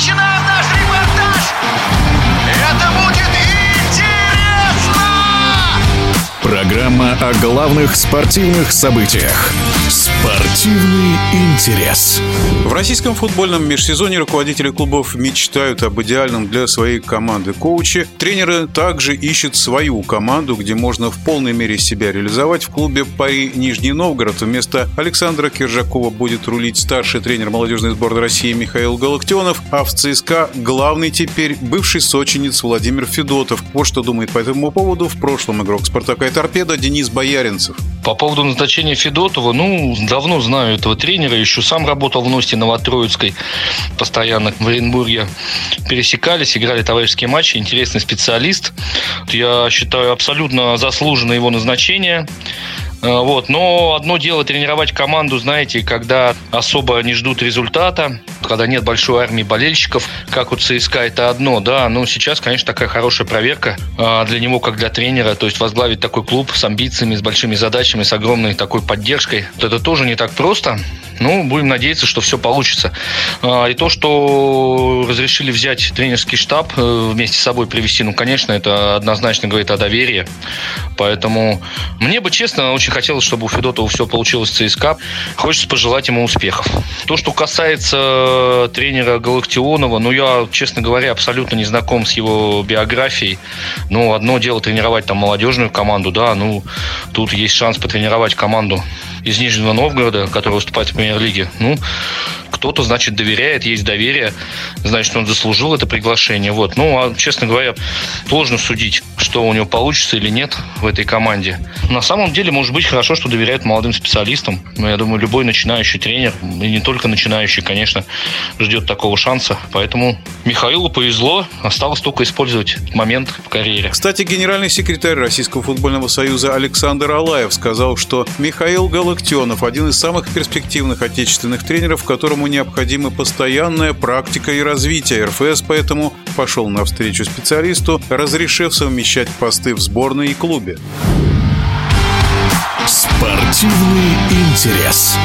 начинаем наш репортаж! Это будет интересно! Программа о главных спортивных событиях. Спортивный интерес. В российском футбольном межсезонье руководители клубов мечтают об идеальном для своей команды коуче. Тренеры также ищут свою команду, где можно в полной мере себя реализовать. В клубе Пари Нижний Новгород вместо Александра Киржакова будет рулить старший тренер молодежной сборной России Михаил Галактионов, а в ЦСКА главный теперь бывший сочинец Владимир Федотов. Вот что думает по этому поводу в прошлом игрок «Спартака» и «Торпеда» Денис Бояринцев. По поводу назначения Федотова, ну, давно знаю этого тренера, еще сам работал в Ности Новотроицкой, постоянно в Оренбурге пересекались, играли товарищеские матчи, интересный специалист. Я считаю абсолютно заслуженно его назначение. Э, вот. Но одно дело тренировать команду, знаете, когда особо не ждут результата, когда нет большой армии болельщиков, как у ЦСКА, это одно, да. Но сейчас, конечно, такая хорошая проверка э, для него, как для тренера. То есть возглавить такой клуб с амбициями, с большими задачами, с огромной такой поддержкой. Это тоже не так просто. Ну, будем надеяться, что все получится. А, и то, что разрешили взять тренерский штаб э, вместе с собой привести, ну, конечно, это однозначно говорит о доверии. Поэтому мне бы, честно, очень хотелось, чтобы у Федотова все получилось в ЦСКА. Хочется пожелать ему успехов. То, что касается тренера Галактионова, ну, я, честно говоря, абсолютно не знаком с его биографией. Ну, одно дело тренировать там молодежную команду, да, ну, тут есть шанс потренировать команду из Нижнего Новгорода, который выступает в премьер-лиге. Ну, кто-то, значит, доверяет, есть доверие, значит, он заслужил это приглашение. Вот. Ну, а, честно говоря, сложно судить, что у него получится или нет в этой команде. На самом деле, может быть, хорошо, что доверяют молодым специалистам. Но я думаю, любой начинающий тренер, и не только начинающий, конечно, ждет такого шанса. Поэтому Михаилу повезло, осталось только использовать момент в карьере. Кстати, генеральный секретарь Российского футбольного союза Александр Алаев сказал, что Михаил Галактионов один из самых перспективных отечественных тренеров, которому необходима постоянная практика и развитие. РФС поэтому пошел навстречу специалисту, разрешив совмещать посты в сборной и клубе. Спортивный интерес.